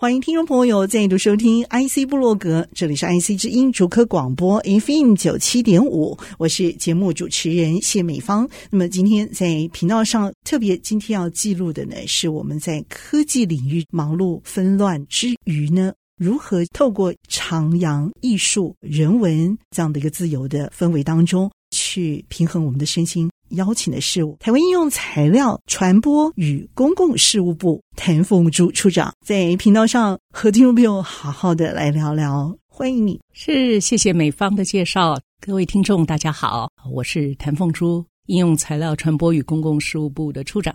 欢迎听众朋友再度收听 IC 部落格，这里是 IC 之音竹科广播 FM 九七点五，我是节目主持人谢美芳。那么今天在频道上特别今天要记录的呢，是我们在科技领域忙碌纷乱之余呢，如何透过徜徉艺术、人文这样的一个自由的氛围当中，去平衡我们的身心。邀请的事务台湾应用材料传播与公共事务部谭凤珠处长，在频道上和听众朋友好好的来聊聊，欢迎你。是，谢谢美方的介绍，各位听众大家好，我是谭凤珠，应用材料传播与公共事务部的处长。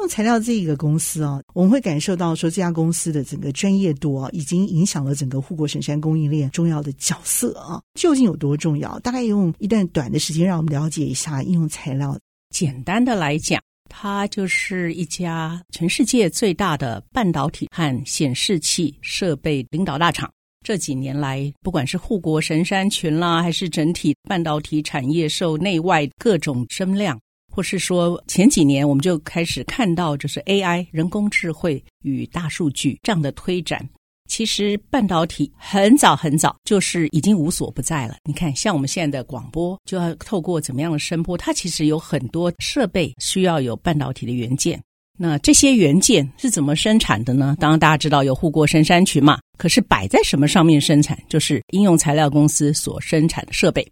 用材料这一个公司啊，我们会感受到说，这家公司的整个专业度啊，已经影响了整个护国神山供应链重要的角色啊。究竟有多重要？大概用一段短的时间，让我们了解一下应用材料。简单的来讲，它就是一家全世界最大的半导体和显示器设备领导大厂。这几年来，不管是护国神山群啦，还是整体半导体产业受内外各种声量。或是说，前几年我们就开始看到，就是 AI 人工智慧与大数据这样的推展。其实半导体很早很早就是已经无所不在了。你看，像我们现在的广播，就要透过怎么样的声波，它其实有很多设备需要有半导体的元件。那这些元件是怎么生产的呢？当然大家知道有护国神山群嘛，可是摆在什么上面生产，就是应用材料公司所生产的设备。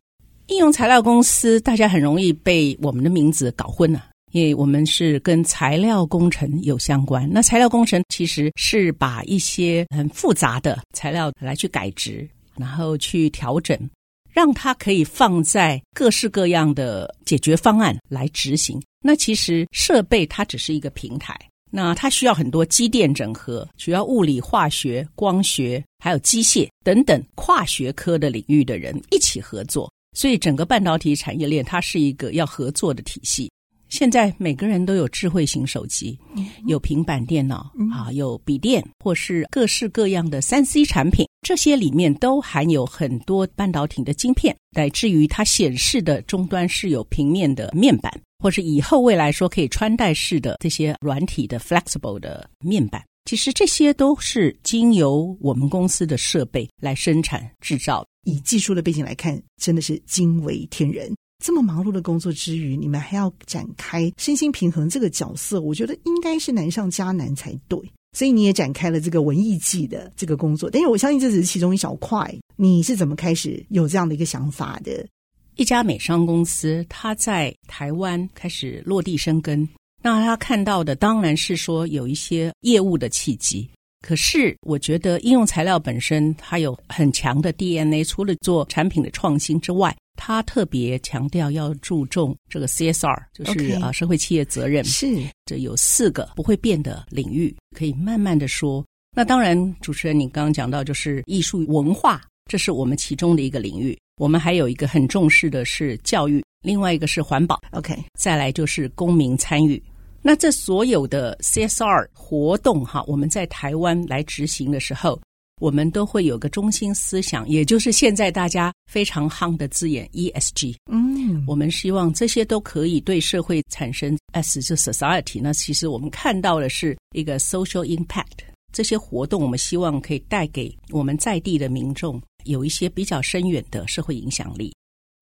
应用材料公司，大家很容易被我们的名字搞混了，因为我们是跟材料工程有相关。那材料工程其实是把一些很复杂的材料来去改质，然后去调整，让它可以放在各式各样的解决方案来执行。那其实设备它只是一个平台，那它需要很多机电整合，需要物理、化学、光学，还有机械等等跨学科的领域的人一起合作。所以，整个半导体产业链它是一个要合作的体系。现在每个人都有智慧型手机，有平板电脑啊，有笔电，或是各式各样的三 C 产品，这些里面都含有很多半导体的晶片，乃至于它显示的终端是有平面的面板，或是以后未来说可以穿戴式的这些软体的 flexible 的面板。其实这些都是经由我们公司的设备来生产制造。以技术的背景来看，真的是惊为天人。这么忙碌的工作之余，你们还要展开身心平衡这个角色，我觉得应该是难上加难才对。所以你也展开了这个文艺季的这个工作，但是我相信这只是其中一小块。你是怎么开始有这样的一个想法的？一家美商公司，它在台湾开始落地生根。那他看到的当然是说有一些业务的契机，可是我觉得应用材料本身它有很强的 DNA，除了做产品的创新之外，它特别强调要注重这个 CSR，就是啊社会企业责任。是，这有四个不会变的领域，可以慢慢的说。那当然，主持人你刚刚讲到就是艺术文化，这是我们其中的一个领域。我们还有一个很重视的是教育。另外一个是环保，OK，再来就是公民参与。那这所有的 CSR 活动哈，我们在台湾来执行的时候，我们都会有个中心思想，也就是现在大家非常夯的字眼 ESG。嗯，我们希望这些都可以对社会产生 S 就 society。那其实我们看到的是一个 social impact。这些活动我们希望可以带给我们在地的民众有一些比较深远的社会影响力。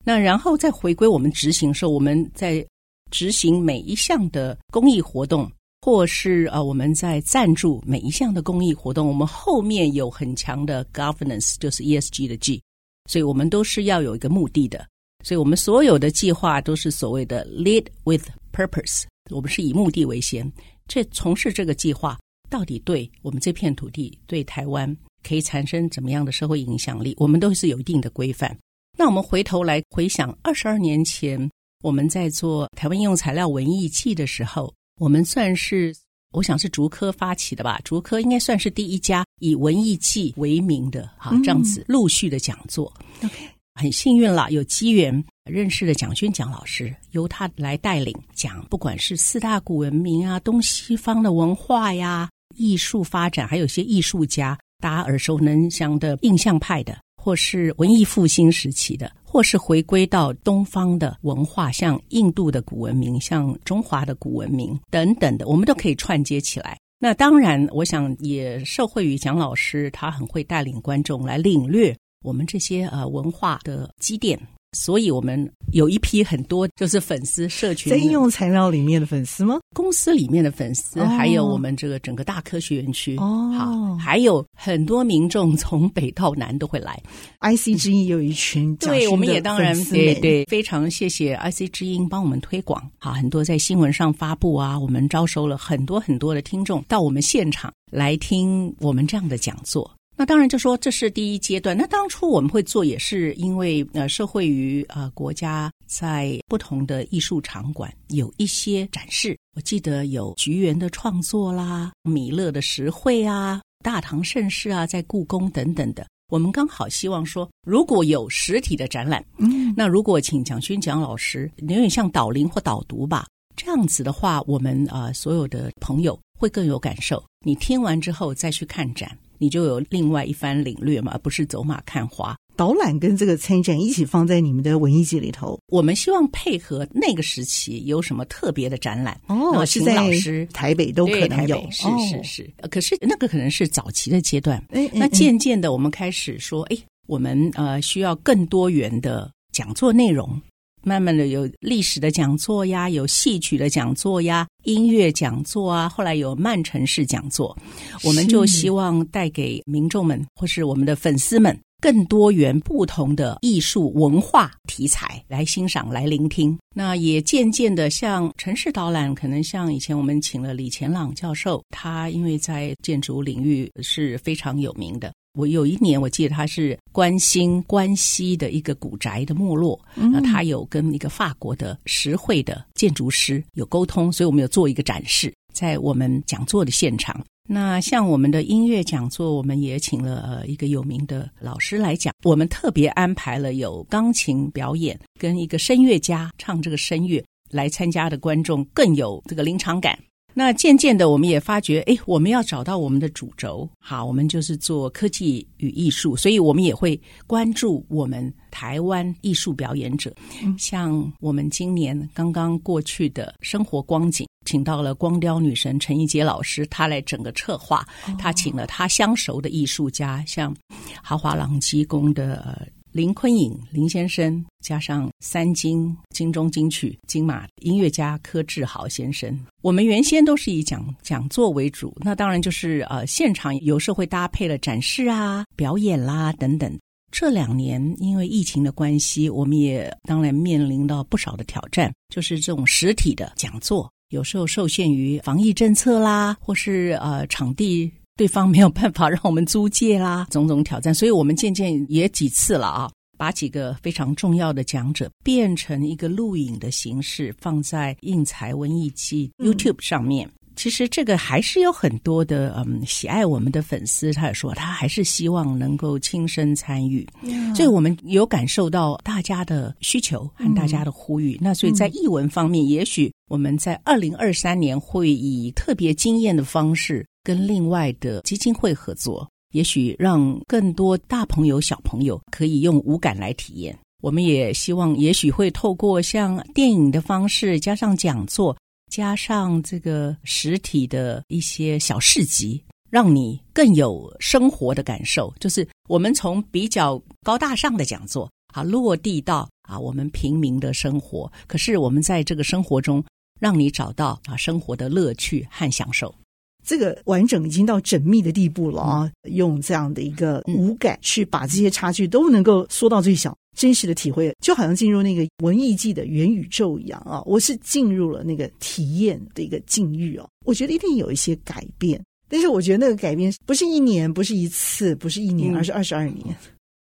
那然后再回归我们执行的时候，我们在执行每一项的公益活动，或是呃我们在赞助每一项的公益活动，我们后面有很强的 governance，就是 ESG 的 G，所以我们都是要有一个目的的，所以我们所有的计划都是所谓的 lead with purpose，我们是以目的为先，这从事这个计划到底对我们这片土地、对台湾可以产生怎么样的社会影响力，我们都是有一定的规范。那我们回头来回想，二十二年前我们在做台湾应用材料文艺季的时候，我们算是我想是竹科发起的吧？竹科应该算是第一家以文艺季为名的哈，这样子陆续的讲座。OK，很幸运了，有机缘认识了蒋勋蒋老师，由他来带领讲，不管是四大古文明啊、东西方的文化呀、艺术发展，还有一些艺术家，大家耳熟能详的印象派的，或是文艺复兴时期的，或是回归到东方的文化，像印度的古文明，像中华的古文明等等的，我们都可以串接起来。那当然，我想也受惠于蒋老师，他很会带领观众来领略我们这些呃文化的积淀。所以我们有一批很多就是粉丝社群在应用材料里面的粉丝吗？公司里面的粉丝，哦、还有我们这个整个大科学园区哦，好，还有很多民众从北到南都会来。IC 之音有一群、嗯，对，我们也当然对对，非常谢谢 IC 之音帮我们推广，好，很多在新闻上发布啊，我们招收了很多很多的听众到我们现场来听我们这样的讲座。那当然就说这是第一阶段。那当初我们会做，也是因为呃，社会与呃国家在不同的艺术场馆有一些展示。我记得有菊园的创作啦，米勒的石绘啊，大唐盛世啊，在故宫等等的。我们刚好希望说，如果有实体的展览，嗯，那如果请蒋勋蒋老师有点像导聆或导读吧，这样子的话，我们呃所有的朋友会更有感受。你听完之后再去看展。你就有另外一番领略嘛，而不是走马看花。导览跟这个参展一起放在你们的文艺季里头，我们希望配合那个时期有什么特别的展览哦，请老师台北都可能有，是是是。哦、可是那个可能是早期的阶段，哎，那渐渐的我们开始说，哎，我们呃需要更多元的讲座内容。慢慢的有历史的讲座呀，有戏曲的讲座呀，音乐讲座啊，后来有慢城市讲座，我们就希望带给民众们或是我们的粉丝们更多元不同的艺术文化题材来欣赏、来聆听。那也渐渐的像城市导览，可能像以前我们请了李前朗教授，他因为在建筑领域是非常有名的。我有一年，我记得他是关心关西的一个古宅的没落，那、嗯、他有跟一个法国的实惠的建筑师有沟通，所以我们有做一个展示在我们讲座的现场。那像我们的音乐讲座，我们也请了呃一个有名的老师来讲，我们特别安排了有钢琴表演跟一个声乐家唱这个声乐来参加的观众更有这个临场感。那渐渐的，我们也发觉，哎，我们要找到我们的主轴。好，我们就是做科技与艺术，所以我们也会关注我们台湾艺术表演者。嗯，像我们今年刚刚过去的生活光景，请到了光雕女神陈怡杰老师，她来整个策划。她请了她相熟的艺术家，像豪华朗机工的。林坤颖林先生，加上三金金钟金曲金马音乐家柯志豪先生，我们原先都是以讲讲座为主，那当然就是呃现场有时候会搭配了展示啊、表演啦等等。这两年因为疫情的关系，我们也当然面临到不少的挑战，就是这种实体的讲座有时候受限于防疫政策啦，或是呃场地。对方没有办法让我们租借啦，种种挑战，所以我们渐渐也几次了啊，把几个非常重要的讲者变成一个录影的形式，放在映才文艺季 YouTube 上面。嗯其实这个还是有很多的嗯喜爱我们的粉丝，他也说他还是希望能够亲身参与.所以我们有感受到大家的需求和大家的呼吁。嗯、那所以在译文方面，嗯、也许我们在二零二三年会以特别惊艳的方式跟另外的基金会合作，也许让更多大朋友小朋友可以用五感来体验。我们也希望，也许会透过像电影的方式加上讲座。加上这个实体的一些小市集，让你更有生活的感受。就是我们从比较高大上的讲座啊，落地到啊我们平民的生活。可是我们在这个生活中，让你找到啊生活的乐趣和享受。这个完整已经到缜密的地步了啊！嗯、用这样的一个五感去把这些差距都能够缩到最小。真实的体会，就好像进入那个文艺季的元宇宙一样啊！我是进入了那个体验的一个境遇哦。我觉得一定有一些改变，但是我觉得那个改变不是一年，不是一次，不是一年，嗯、而是二十二年。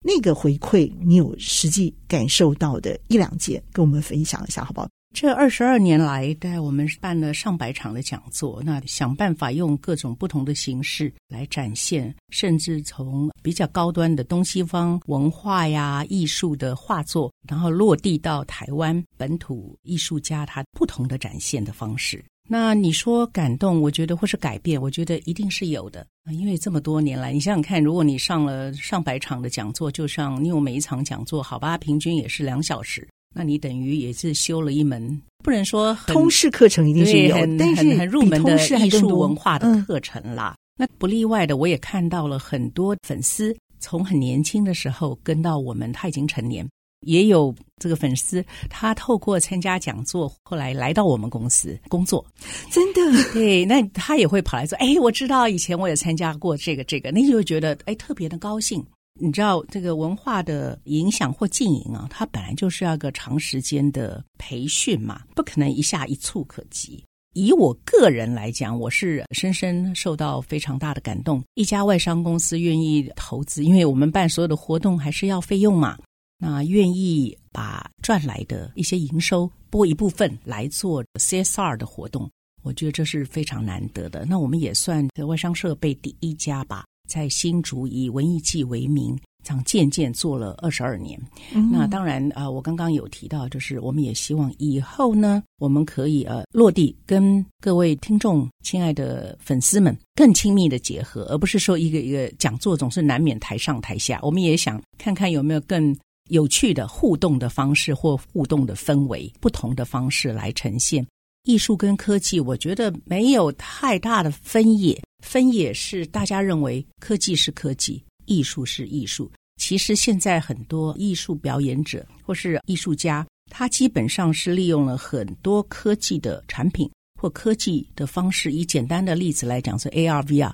那个回馈，你有实际感受到的一两件，跟我们分享一下，好不好？这二十二年来，大概我们办了上百场的讲座，那想办法用各种不同的形式来展现，甚至从比较高端的东西方文化呀、艺术的画作，然后落地到台湾本土艺术家他不同的展现的方式。那你说感动，我觉得或是改变，我觉得一定是有的。因为这么多年来，你想想看，如果你上了上百场的讲座，就上你有每一场讲座，好吧，平均也是两小时。那你等于也是修了一门，不能说通识课程一定是有，但是很很入门的艺术文化的课程啦。嗯、那不例外的，我也看到了很多粉丝从很年轻的时候跟到我们，他已经成年，也有这个粉丝他透过参加讲座，后来来到我们公司工作。真的，对，那他也会跑来说：“哎，我知道以前我也参加过这个这个。”那就会觉得哎特别的高兴。你知道这个文化的影响或经营啊，它本来就是要个长时间的培训嘛，不可能一下一蹴可及。以我个人来讲，我是深深受到非常大的感动。一家外商公司愿意投资，因为我们办所有的活动还是要费用嘛，那愿意把赚来的一些营收拨一部分来做 CSR 的活动，我觉得这是非常难得的。那我们也算外商设备第一家吧。在新竹以文艺季为名，这样渐渐做了二十二年。嗯、那当然啊、呃，我刚刚有提到，就是我们也希望以后呢，我们可以呃落地跟各位听众、亲爱的粉丝们更亲密的结合，而不是说一个一个讲座总是难免台上台下。我们也想看看有没有更有趣的互动的方式或互动的氛围，不同的方式来呈现艺术跟科技。我觉得没有太大的分野。分野是大家认为科技是科技，艺术是艺术。其实现在很多艺术表演者或是艺术家，他基本上是利用了很多科技的产品或科技的方式。以简单的例子来讲，是 AR、VR，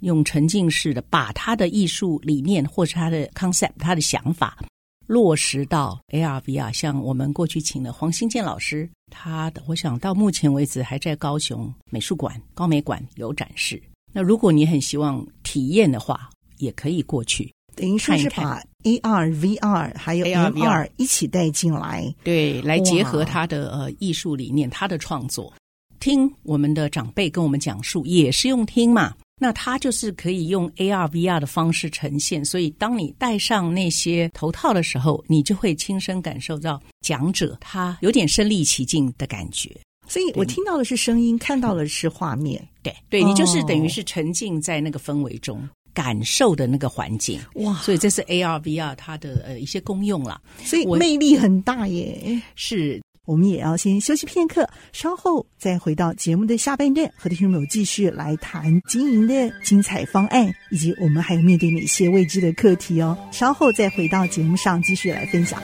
用沉浸式的把他的艺术理念或是他的 concept、他的想法落实到 AR、VR。像我们过去请的黄新建老师，他的我想到目前为止还在高雄美术馆、高美馆有展示。那如果你很希望体验的话，也可以过去，等于说是把 AR、VR 还有 MR 一起带进来，对，来结合他的呃艺术理念、他的创作。听我们的长辈跟我们讲述，也是用听嘛。那它就是可以用 AR、VR 的方式呈现。所以，当你戴上那些头套的时候，你就会亲身感受到讲者他有点身临其境的感觉。所以我听到的是声音，看到的是画面。对，对，你就是等于是沉浸在那个氛围中，哦、感受的那个环境。哇！所以这是 AR、VR 它的呃一些功用啦。所以魅力很大耶。是，我们也要先休息片刻，稍后再回到节目的下半段，和听众朋友继续来谈经营的精彩方案，以及我们还有面对哪些未知的课题哦。稍后再回到节目上继续来分享。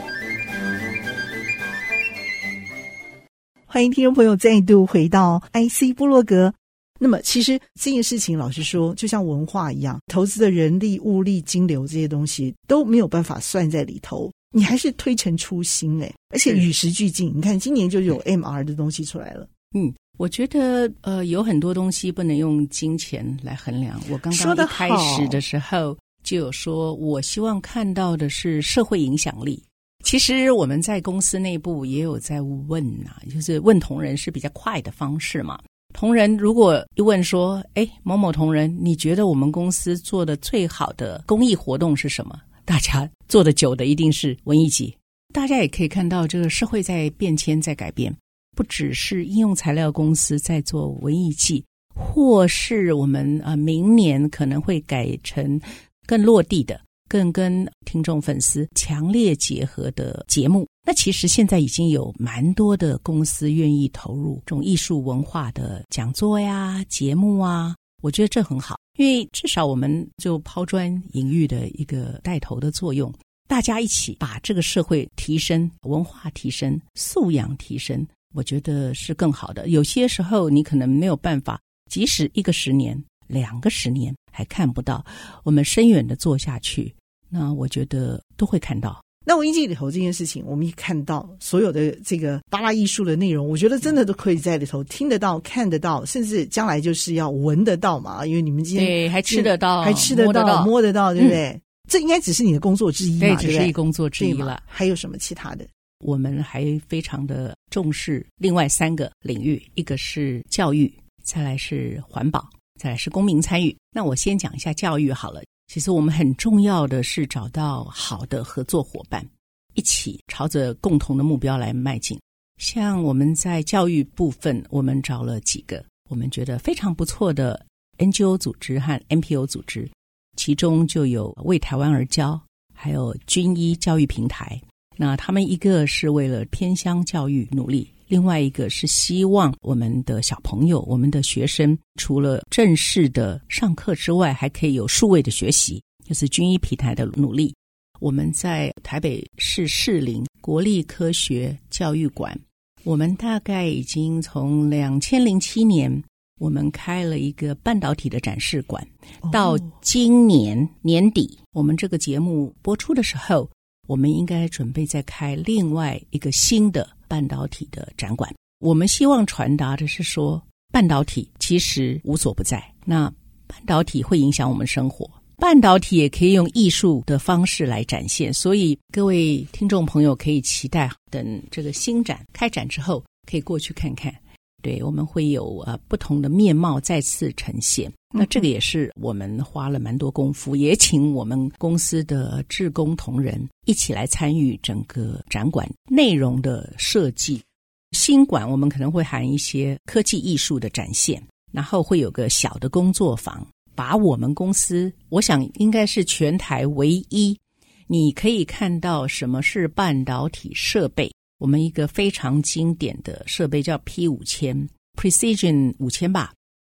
欢迎听众朋友再度回到 IC 部落格。那么，其实这件事情，老实说，就像文化一样，投资的人力、物力、金流这些东西都没有办法算在里头。你还是推陈出新哎，而且与时俱进。你看，今年就有 MR 的东西出来了。嗯，我觉得呃，有很多东西不能用金钱来衡量。我刚刚一开始的时候就有说，我希望看到的是社会影响力。其实我们在公司内部也有在问呐、啊，就是问同仁是比较快的方式嘛。同仁如果一问说：“哎，某某同仁，你觉得我们公司做的最好的公益活动是什么？”大家做的久的一定是文艺季。大家也可以看到，这个社会在变迁，在改变，不只是应用材料公司在做文艺季，或是我们啊明年可能会改成更落地的。更跟听众粉丝强烈结合的节目，那其实现在已经有蛮多的公司愿意投入这种艺术文化的讲座呀、节目啊，我觉得这很好，因为至少我们就抛砖引玉的一个带头的作用，大家一起把这个社会提升、文化提升、素养提升，我觉得是更好的。有些时候你可能没有办法，即使一个十年、两个十年还看不到，我们深远的做下去。那我觉得都会看到。那文艺季里头这件事情，我们一看到所有的这个八大艺术的内容，我觉得真的都可以在里头听得到、看得到，甚至将来就是要闻得到嘛。因为你们今天对还吃得到，还吃得到、摸得到，摸得到对不对？嗯、这应该只是你的工作之一嘛，对，只是一工作之一了。还有什么其他的？我们还非常的重视另外三个领域，一个是教育，再来是环保，再来是公民参与。那我先讲一下教育好了。其实我们很重要的是找到好的合作伙伴，一起朝着共同的目标来迈进。像我们在教育部分，我们找了几个我们觉得非常不错的 NGO 组织和 NPO 组织，其中就有为台湾而教，还有军医教育平台。那他们一个是为了偏乡教育努力，另外一个是希望我们的小朋友、我们的学生除了正式的上课之外，还可以有数位的学习，就是军医平台的努力。我们在台北市士林国立科学教育馆，我们大概已经从两千零七年，我们开了一个半导体的展示馆，到今年年底，我们这个节目播出的时候，我们应该准备再开另外一个新的半导体的展馆。我们希望传达的是说，半导体其实无所不在，那半导体会影响我们生活。半导体也可以用艺术的方式来展现，所以各位听众朋友可以期待，等这个新展开展之后，可以过去看看。对，我们会有呃不同的面貌再次呈现。那这个也是我们花了蛮多功夫，也请我们公司的志工同仁一起来参与整个展馆内容的设计。新馆我们可能会含一些科技艺术的展现，然后会有个小的工作坊。把我们公司，我想应该是全台唯一，你可以看到什么是半导体设备。我们一个非常经典的设备叫 P 五千 Precision 五千吧，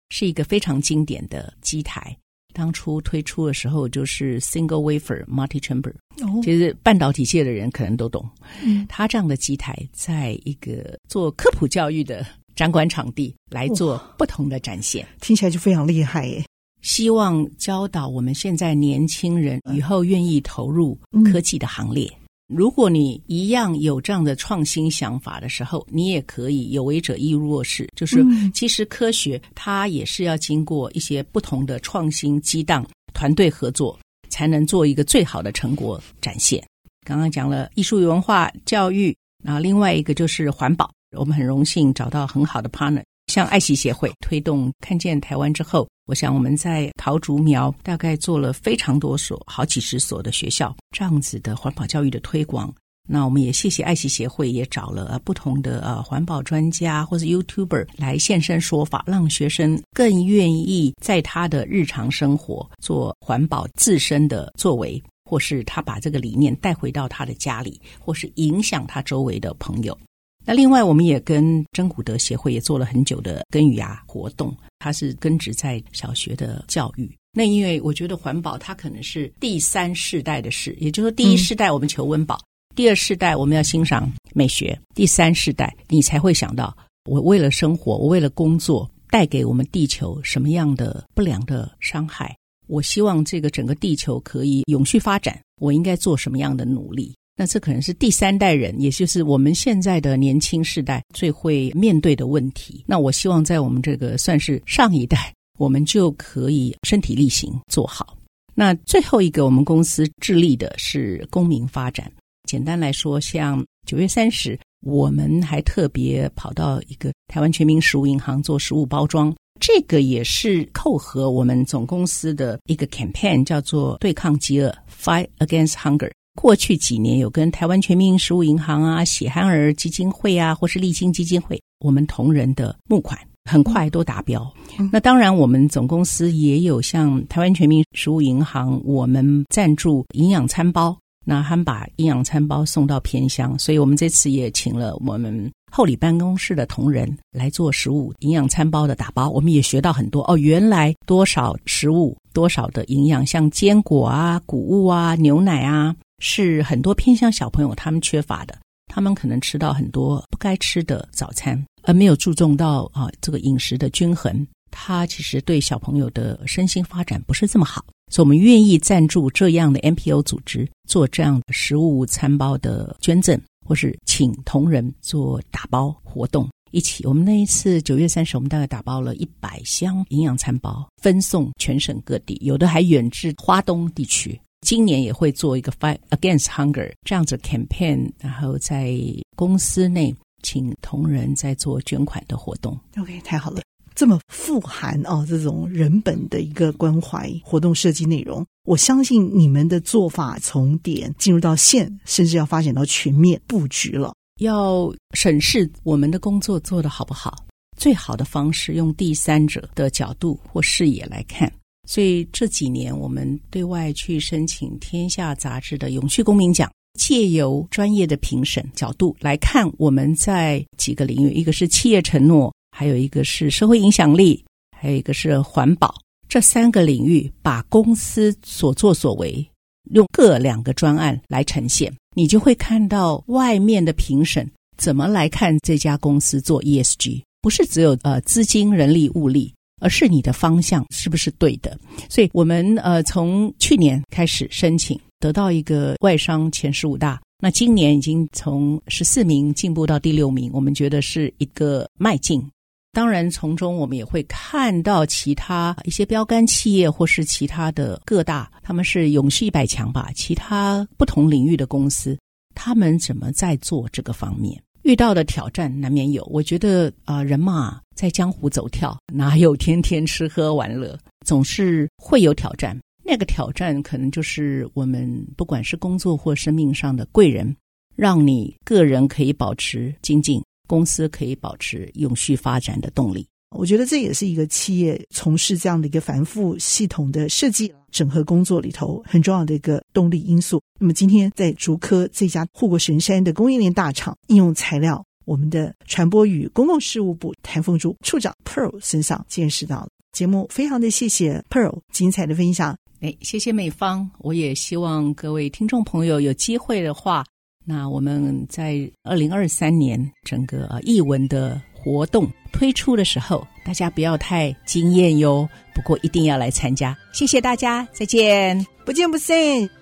是一个非常经典的机台。当初推出的时候就是 Single Wafer Multi Chamber，哦，其实半导体界的人可能都懂。嗯，他这样的机台，在一个做科普教育的展馆场地来做不同的展现，听起来就非常厉害耶。希望教导我们现在年轻人以后愿意投入科技的行列。如果你一样有这样的创新想法的时候，你也可以有为者亦若是。就是其实科学它也是要经过一些不同的创新激荡、团队合作，才能做一个最好的成果展现。刚刚讲了艺术与文化、教育，然后另外一个就是环保。我们很荣幸找到很好的 partner。像爱惜协会推动看见台湾之后，我想我们在桃竹苗大概做了非常多所、好几十所的学校这样子的环保教育的推广。那我们也谢谢爱惜协会，也找了不同的呃环保专家或者 YouTuber 来现身说法，让学生更愿意在他的日常生活做环保自身的作为，或是他把这个理念带回到他的家里，或是影响他周围的朋友。那另外，我们也跟真古德协会也做了很久的根与芽活动，它是根植在小学的教育。那因为我觉得环保它可能是第三世代的事，也就是说，第一世代我们求温饱，第二世代我们要欣赏美学，第三世代你才会想到，我为了生活，我为了工作，带给我们地球什么样的不良的伤害？我希望这个整个地球可以永续发展，我应该做什么样的努力？那这可能是第三代人，也就是我们现在的年轻世代最会面对的问题。那我希望在我们这个算是上一代，我们就可以身体力行做好。那最后一个，我们公司致力的是公民发展。简单来说，像九月三十，我们还特别跑到一个台湾全民食物银行做食物包装，这个也是扣合我们总公司的一个 campaign，叫做对抗饥饿 （Fight Against Hunger）。过去几年有跟台湾全民食物银行啊、喜憨儿基金会啊，或是励馨基金会，我们同仁的募款很快都达标。嗯、那当然，我们总公司也有向台湾全民食物银行，我们赞助营养餐包，那他们把营养餐包送到偏乡，所以我们这次也请了我们后里办公室的同仁来做食物营养餐包的打包，我们也学到很多哦。原来多少食物多少的营养，像坚果啊、谷物啊、牛奶啊。是很多偏向小朋友他们缺乏的，他们可能吃到很多不该吃的早餐，而没有注重到啊这个饮食的均衡，他其实对小朋友的身心发展不是这么好，所以我们愿意赞助这样的 NPO 组织做这样的食物餐包的捐赠，或是请同仁做打包活动一起。我们那一次九月三十，我们大概打包了一百箱营养餐包，分送全省各地，有的还远至花东地区。今年也会做一个 Fight Against Hunger 这样子 campaign，然后在公司内请同仁在做捐款的活动。OK，太好了，这么富含哦这种人本的一个关怀活动设计内容，我相信你们的做法从点进入到线，甚至要发展到全面布局了。要审视我们的工作做得好不好，最好的方式用第三者的角度或视野来看。所以这几年，我们对外去申请《天下》杂志的永续公民奖，借由专业的评审角度来看，我们在几个领域，一个是企业承诺，还有一个是社会影响力，还有一个是环保，这三个领域，把公司所作所为用各两个专案来呈现，你就会看到外面的评审怎么来看这家公司做 ESG，不是只有呃资金、人力、物力。而是你的方向是不是对的？所以，我们呃从去年开始申请，得到一个外商前十五大。那今年已经从十四名进步到第六名，我们觉得是一个迈进。当然，从中我们也会看到其他一些标杆企业或是其他的各大，他们是永续一百强吧，其他不同领域的公司，他们怎么在做这个方面？遇到的挑战难免有，我觉得啊、人嘛，在江湖走跳，哪有天天吃喝玩乐？总是会有挑战。那个挑战可能就是我们不管是工作或生命上的贵人，让你个人可以保持精进，公司可以保持永续发展的动力。我觉得这也是一个企业从事这样的一个繁复系统的设计整合工作里头很重要的一个动力因素。那么今天在竹科这家护国神山的供应链大厂应用材料，我们的传播与公共事务部谭凤珠处长 Pearl 身上见识到了。节目非常的谢谢 Pearl 精彩的分享。哎，谢谢美芳。我也希望各位听众朋友有机会的话，那我们在二零二三年整个译文的。活动推出的时候，大家不要太惊艳哟。不过一定要来参加。谢谢大家，再见，不见不散。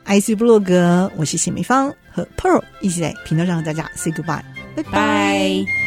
IC 布洛格，我是谢美芳和 Pearl 一起在频道上和大家 say goodbye，拜拜。